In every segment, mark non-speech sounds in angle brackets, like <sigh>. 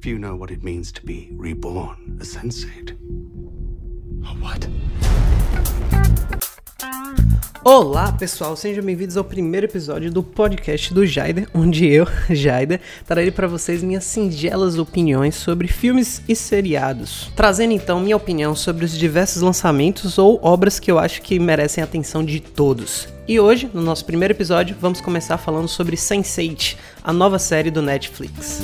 Few know what it means to be reborn a sensate. What? Olá pessoal, sejam bem-vindos ao primeiro episódio do podcast do Jaider, onde eu, <laughs> Jaider, trarei para vocês minhas singelas opiniões sobre filmes e seriados, trazendo então minha opinião sobre os diversos lançamentos ou obras que eu acho que merecem a atenção de todos. E hoje, no nosso primeiro episódio, vamos começar falando sobre Sense8, a nova série do Netflix.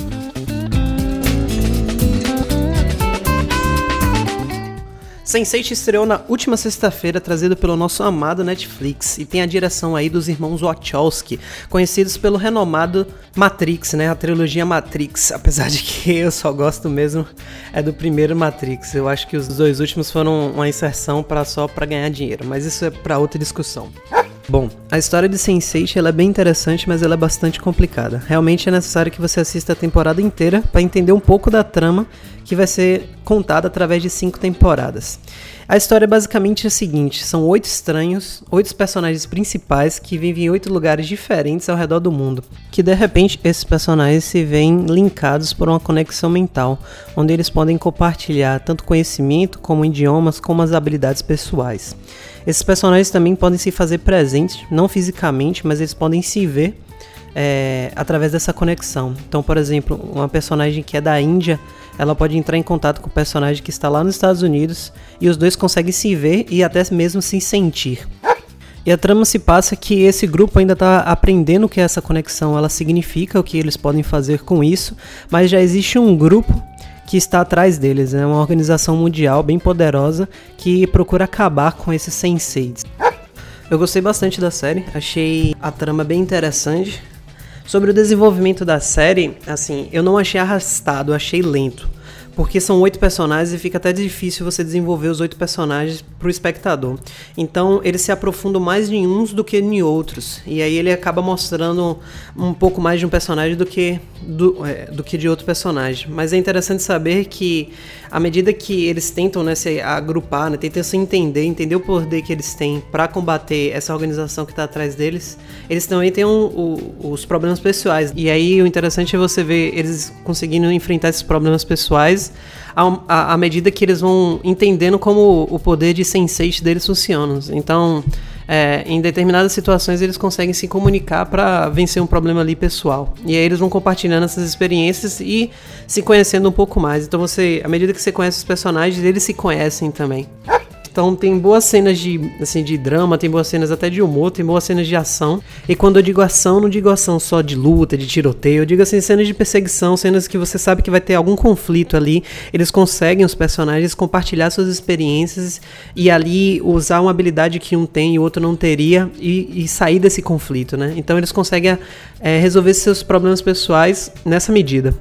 Sense8 estreou na última sexta-feira, trazido pelo nosso amado Netflix, e tem a direção aí dos irmãos Wachowski, conhecidos pelo renomado Matrix, né? A trilogia Matrix, apesar de que eu só gosto mesmo é do primeiro Matrix. Eu acho que os dois últimos foram uma inserção para só para ganhar dinheiro, mas isso é para outra discussão. Bom, a história de Sense8 ela é bem interessante, mas ela é bastante complicada. Realmente é necessário que você assista a temporada inteira para entender um pouco da trama que vai ser contada através de cinco temporadas. A história é basicamente a seguinte: são oito estranhos, oito personagens principais que vivem em oito lugares diferentes ao redor do mundo. Que de repente esses personagens se veem linkados por uma conexão mental, onde eles podem compartilhar tanto conhecimento como idiomas, como as habilidades pessoais. Esses personagens também podem se fazer presentes, não fisicamente, mas eles podem se ver é, através dessa conexão. Então, por exemplo, uma personagem que é da Índia, ela pode entrar em contato com o personagem que está lá nos Estados Unidos e os dois conseguem se ver e até mesmo se sentir. E a trama se passa que esse grupo ainda está aprendendo o que essa conexão ela significa, o que eles podem fazer com isso, mas já existe um grupo que está atrás deles. É uma organização mundial bem poderosa que procura acabar com esses senseis. Eu gostei bastante da série, achei a trama bem interessante. Sobre o desenvolvimento da série, assim, eu não achei arrastado, achei lento. Porque são oito personagens e fica até difícil você desenvolver os oito personagens para o espectador. Então eles se aprofundam mais em uns do que em outros. E aí ele acaba mostrando um pouco mais de um personagem do que, do, é, do que de outro personagem. Mas é interessante saber que à medida que eles tentam né, se agrupar, né, tentam se entender, entender o poder que eles têm para combater essa organização que está atrás deles, eles também têm um, um, os problemas pessoais. E aí o interessante é você ver eles conseguindo enfrentar esses problemas pessoais à, medida que eles vão entendendo como o poder de sense deles funciona. Então, é, em determinadas situações eles conseguem se comunicar para vencer um problema ali pessoal. E aí eles vão compartilhando essas experiências e se conhecendo um pouco mais. Então você, à medida que você conhece os personagens, eles se conhecem também. Então tem boas cenas de, assim, de drama, tem boas cenas até de humor, tem boas cenas de ação. E quando eu digo ação, não digo ação só de luta, de tiroteio, eu digo assim, cenas de perseguição, cenas que você sabe que vai ter algum conflito ali. Eles conseguem, os personagens, compartilhar suas experiências e ali usar uma habilidade que um tem e o outro não teria e, e sair desse conflito, né? Então eles conseguem é, resolver seus problemas pessoais nessa medida.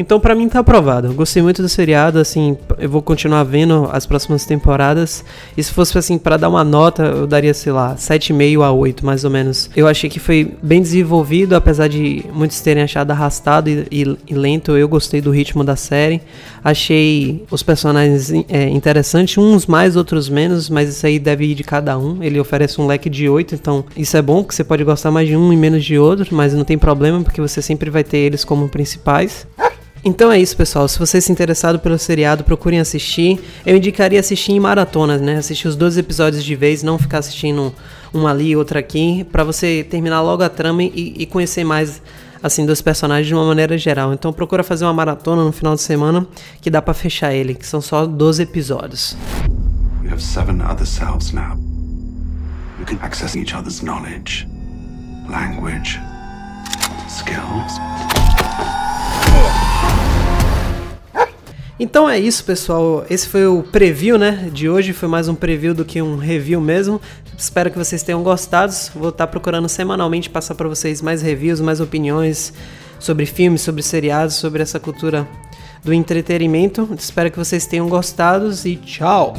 Então, para mim, tá aprovado. Eu gostei muito do seriado, assim, eu vou continuar vendo as próximas temporadas. E se fosse, assim, para dar uma nota, eu daria, sei lá, 7,5 a 8, mais ou menos. Eu achei que foi bem desenvolvido, apesar de muitos terem achado arrastado e, e, e lento. Eu gostei do ritmo da série. Achei os personagens é, interessantes, uns mais, outros menos, mas isso aí deve ir de cada um. Ele oferece um leque de 8, então isso é bom, que você pode gostar mais de um e menos de outro, mas não tem problema, porque você sempre vai ter eles como principais. Então é isso, pessoal. Se você se interessado pelo seriado, procurem assistir. Eu indicaria assistir em maratonas, né? Assistir os 12 episódios de vez, não ficar assistindo um ali e outro aqui, para você terminar logo a trama e, e, conhecer mais assim dos personagens de uma maneira geral. Então procura fazer uma maratona no final de semana que dá para fechar ele, que são só 12 episódios. We have seven other selves now. You can access each other's knowledge, language, skills. Então é isso, pessoal. Esse foi o preview, né, de hoje. Foi mais um preview do que um review mesmo. Espero que vocês tenham gostado. Vou estar procurando semanalmente passar para vocês mais reviews, mais opiniões sobre filmes, sobre seriados, sobre essa cultura do entretenimento. Espero que vocês tenham gostado e tchau.